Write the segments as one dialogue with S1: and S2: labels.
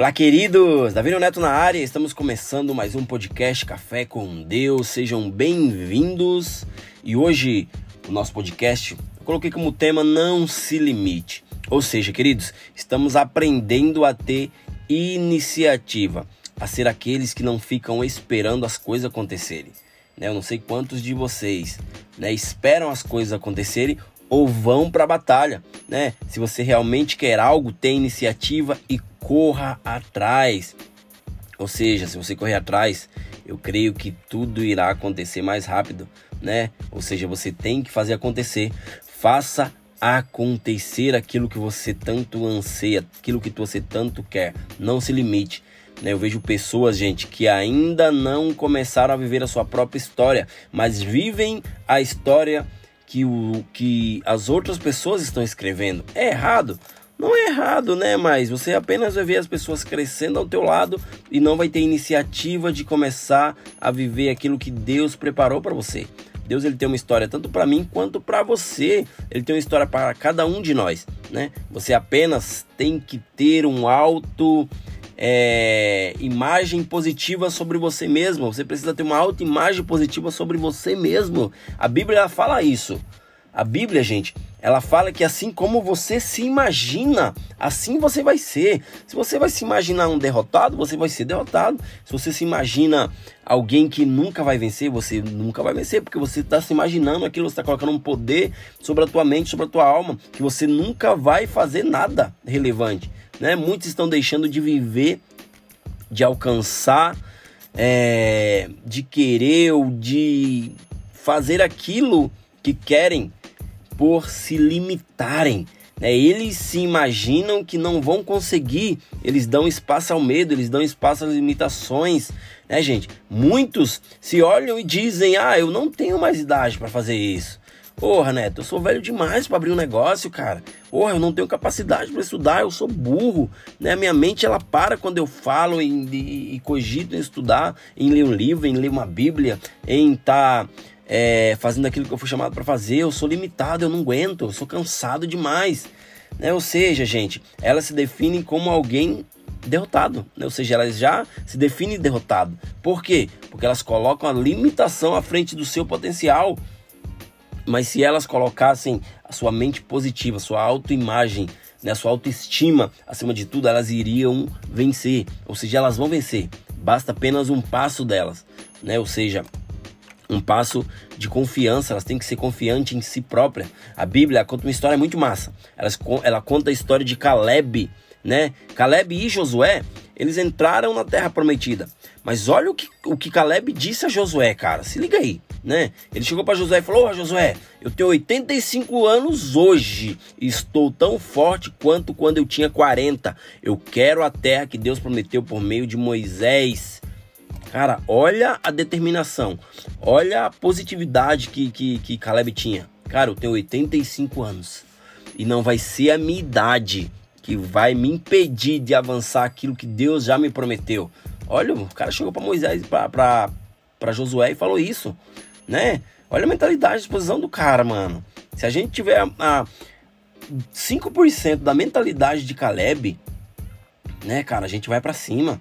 S1: Olá, queridos! Davi Neto na área, estamos começando mais um podcast Café com Deus. Sejam bem-vindos. E hoje, o nosso podcast, eu coloquei como tema Não se limite. Ou seja, queridos, estamos aprendendo a ter iniciativa, a ser aqueles que não ficam esperando as coisas acontecerem. Né? Eu não sei quantos de vocês né, esperam as coisas acontecerem ou vão para a batalha, né? Se você realmente quer algo, tenha iniciativa e corra atrás. Ou seja, se você correr atrás, eu creio que tudo irá acontecer mais rápido, né? Ou seja, você tem que fazer acontecer. Faça acontecer aquilo que você tanto anseia, aquilo que você tanto quer. Não se limite. Né? Eu vejo pessoas, gente, que ainda não começaram a viver a sua própria história, mas vivem a história que, o, que as outras pessoas estão escrevendo. É errado? Não é errado, né? Mas você apenas vai ver as pessoas crescendo ao teu lado e não vai ter iniciativa de começar a viver aquilo que Deus preparou para você. Deus ele tem uma história tanto para mim quanto para você. Ele tem uma história para cada um de nós, né? Você apenas tem que ter um alto é, imagem positiva sobre você mesmo. Você precisa ter uma autoimagem positiva sobre você mesmo. A Bíblia fala isso. A Bíblia, gente, ela fala que assim como você se imagina, assim você vai ser. Se você vai se imaginar um derrotado, você vai ser derrotado. Se você se imagina alguém que nunca vai vencer, você nunca vai vencer, porque você está se imaginando aquilo, você está colocando um poder sobre a tua mente, sobre a tua alma, que você nunca vai fazer nada relevante. Né? Muitos estão deixando de viver, de alcançar, é, de querer ou de fazer aquilo que querem por se limitarem. Né? Eles se imaginam que não vão conseguir, eles dão espaço ao medo, eles dão espaço às limitações, né, gente? Muitos se olham e dizem: Ah, eu não tenho mais idade para fazer isso. Porra, Neto, eu sou velho demais para abrir um negócio, cara. Porra, eu não tenho capacidade para estudar, eu sou burro. Né? Minha mente ela para quando eu falo em, e, e cogito em estudar, em ler um livro, em ler uma Bíblia, em estar tá, é, fazendo aquilo que eu fui chamado para fazer. Eu sou limitado, eu não aguento, eu sou cansado demais. Né? Ou seja, gente, elas se definem como alguém derrotado, né? ou seja, elas já se definem derrotado. Por quê? Porque elas colocam a limitação à frente do seu potencial. Mas se elas colocassem a sua mente positiva, sua autoimagem, né, sua autoestima, acima de tudo, elas iriam vencer. Ou seja, elas vão vencer. Basta apenas um passo delas, né? Ou seja, um passo de confiança, elas têm que ser confiantes em si própria. A Bíblia conta uma história muito massa. Ela, ela conta a história de Caleb, né? Caleb e Josué, eles entraram na terra prometida. Mas olha o que, o que Caleb disse a Josué, cara. Se liga aí né? Ele chegou para Josué e falou: oh, Josué, eu tenho 85 anos hoje estou tão forte quanto quando eu tinha 40. Eu quero a terra que Deus prometeu por meio de Moisés. Cara, olha a determinação, olha a positividade que, que, que Caleb tinha. Cara, eu tenho 85 anos e não vai ser a minha idade que vai me impedir de avançar aquilo que Deus já me prometeu. Olha, o cara chegou para Moisés, para Josué e falou isso né? Olha a mentalidade, a disposição do cara, mano. Se a gente tiver a, a 5% da mentalidade de Caleb, né, cara, a gente vai para cima.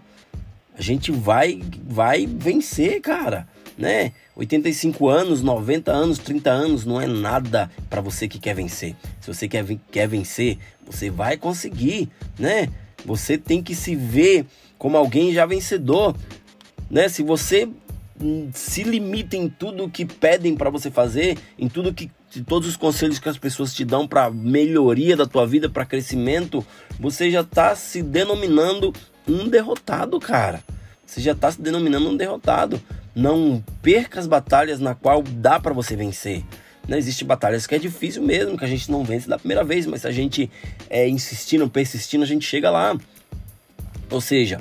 S1: A gente vai vai vencer, cara, né? 85 anos, 90 anos, 30 anos não é nada para você que quer vencer. Se você quer, quer vencer, você vai conseguir, né? Você tem que se ver como alguém já vencedor, né? Se você se limita em tudo que pedem para você fazer, em tudo que todos os conselhos que as pessoas te dão para melhoria da tua vida, para crescimento, você já está se denominando um derrotado, cara. Você já está se denominando um derrotado. Não perca as batalhas na qual dá para você vencer. Não existe batalhas que é difícil mesmo, que a gente não vence da primeira vez, mas se a gente é, insistindo, persistindo, a gente chega lá. Ou seja,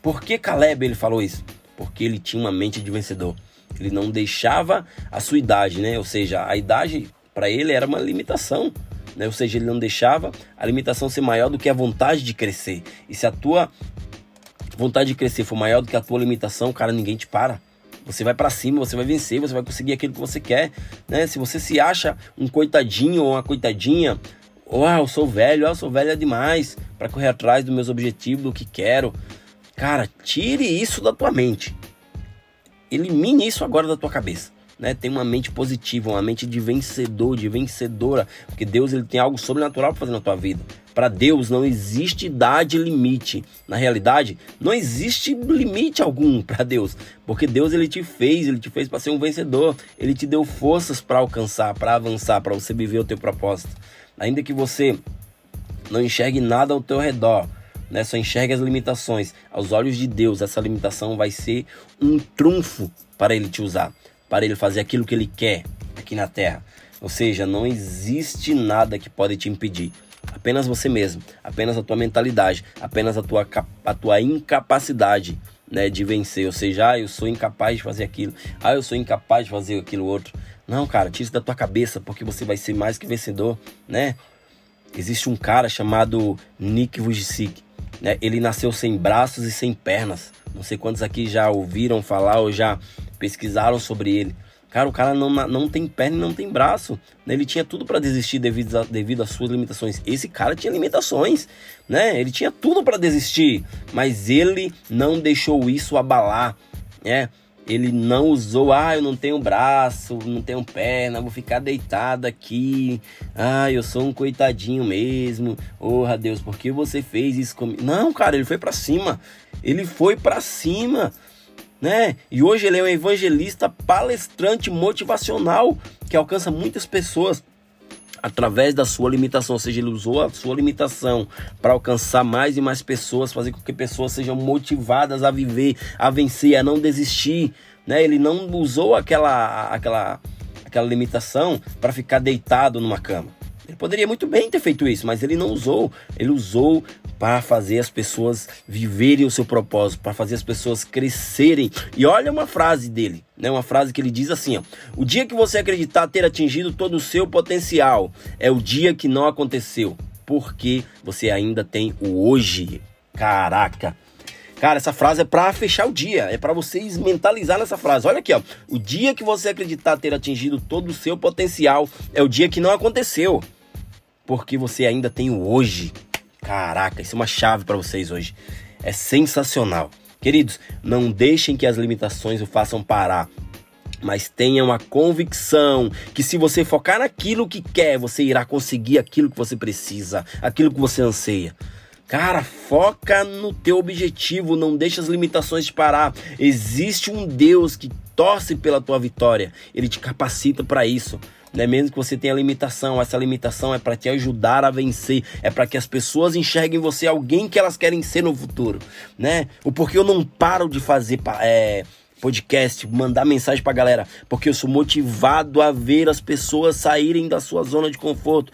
S1: por que Caleb ele falou isso? porque ele tinha uma mente de vencedor. Ele não deixava a sua idade, né? Ou seja, a idade para ele era uma limitação, né? Ou seja, ele não deixava a limitação ser maior do que a vontade de crescer. E se a tua vontade de crescer for maior do que a tua limitação, cara, ninguém te para. Você vai para cima, você vai vencer, você vai conseguir aquilo que você quer, né? Se você se acha um coitadinho ou uma coitadinha, Ou ah, eu sou velho, eu sou velho é demais para correr atrás dos meus objetivos, do que quero. Cara, tire isso da tua mente. Elimine isso agora da tua cabeça. Né? Tem uma mente positiva, uma mente de vencedor, de vencedora, porque Deus ele tem algo sobrenatural para fazer na tua vida. Para Deus não existe idade limite. Na realidade, não existe limite algum para Deus, porque Deus ele te fez, ele te fez para ser um vencedor. Ele te deu forças para alcançar, para avançar, para você viver o teu propósito. Ainda que você não enxergue nada ao teu redor, né? Só enxergue as limitações. Aos olhos de Deus, essa limitação vai ser um trunfo para ele te usar, para ele fazer aquilo que ele quer aqui na terra. Ou seja, não existe nada que pode te impedir. Apenas você mesmo, apenas a tua mentalidade, apenas a tua, a tua incapacidade né, de vencer. Ou seja, ah, eu sou incapaz de fazer aquilo, ah, eu sou incapaz de fazer aquilo outro. Não, cara, tira isso da tua cabeça, porque você vai ser mais que vencedor, né? Existe um cara chamado Nick Vujicic, né? Ele nasceu sem braços e sem pernas. Não sei quantos aqui já ouviram falar ou já pesquisaram sobre ele. Cara, o cara não, não tem perna e não tem braço. Né? Ele tinha tudo para desistir devido, a, devido às suas limitações. Esse cara tinha limitações, né? Ele tinha tudo para desistir, mas ele não deixou isso abalar, né? Ele não usou, ah, eu não tenho braço, não tenho perna, vou ficar deitado aqui. Ah, eu sou um coitadinho mesmo. Porra, Deus, por que você fez isso comigo? Não, cara, ele foi para cima. Ele foi para cima, né? E hoje ele é um evangelista palestrante motivacional que alcança muitas pessoas através da sua limitação, ou seja, ele usou a sua limitação para alcançar mais e mais pessoas, fazer com que pessoas sejam motivadas a viver, a vencer, a não desistir, né? Ele não usou aquela aquela aquela limitação para ficar deitado numa cama. Ele poderia muito bem ter feito isso, mas ele não usou. Ele usou para fazer as pessoas viverem o seu propósito, para fazer as pessoas crescerem. E olha uma frase dele, né? Uma frase que ele diz assim, ó: "O dia que você acreditar ter atingido todo o seu potencial é o dia que não aconteceu, porque você ainda tem o hoje." Caraca. Cara, essa frase é para fechar o dia, é para vocês mentalizar nessa frase. Olha aqui, ó. O dia que você acreditar ter atingido todo o seu potencial é o dia que não aconteceu porque você ainda tem o hoje. Caraca, isso é uma chave para vocês hoje. É sensacional. Queridos, não deixem que as limitações o façam parar. Mas tenham a convicção que se você focar naquilo que quer, você irá conseguir aquilo que você precisa, aquilo que você anseia. Cara, foca no teu objetivo, não deixe as limitações te parar. Existe um Deus que torce pela tua vitória. Ele te capacita para isso né? Mesmo que você tenha limitação, essa limitação é para te ajudar a vencer, é para que as pessoas enxerguem você alguém que elas querem ser no futuro, né? O porquê eu não paro de fazer é, podcast, mandar mensagem pra galera, porque eu sou motivado a ver as pessoas saírem da sua zona de conforto.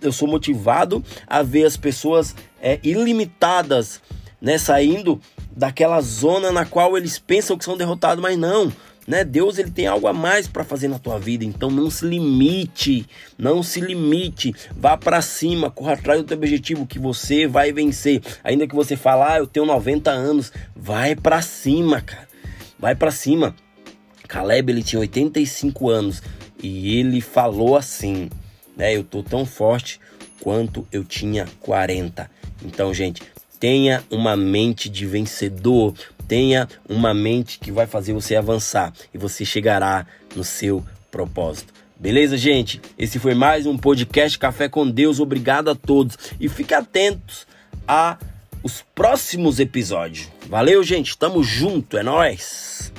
S1: Eu sou motivado a ver as pessoas é, ilimitadas, né, saindo daquela zona na qual eles pensam que são derrotados, mas não né? Deus ele tem algo a mais para fazer na tua vida, então não se limite, não se limite, vá para cima, corra atrás do teu objetivo que você vai vencer. Ainda que você fale, ah, eu tenho 90 anos, vai para cima, cara. Vai para cima. Caleb ele tinha 85 anos e ele falou assim, né? Eu tô tão forte quanto eu tinha 40. Então, gente, tenha uma mente de vencedor, Tenha uma mente que vai fazer você avançar e você chegará no seu propósito. Beleza, gente? Esse foi mais um podcast Café com Deus. Obrigado a todos e fique atentos a os próximos episódios. Valeu, gente. Tamo junto. É nós.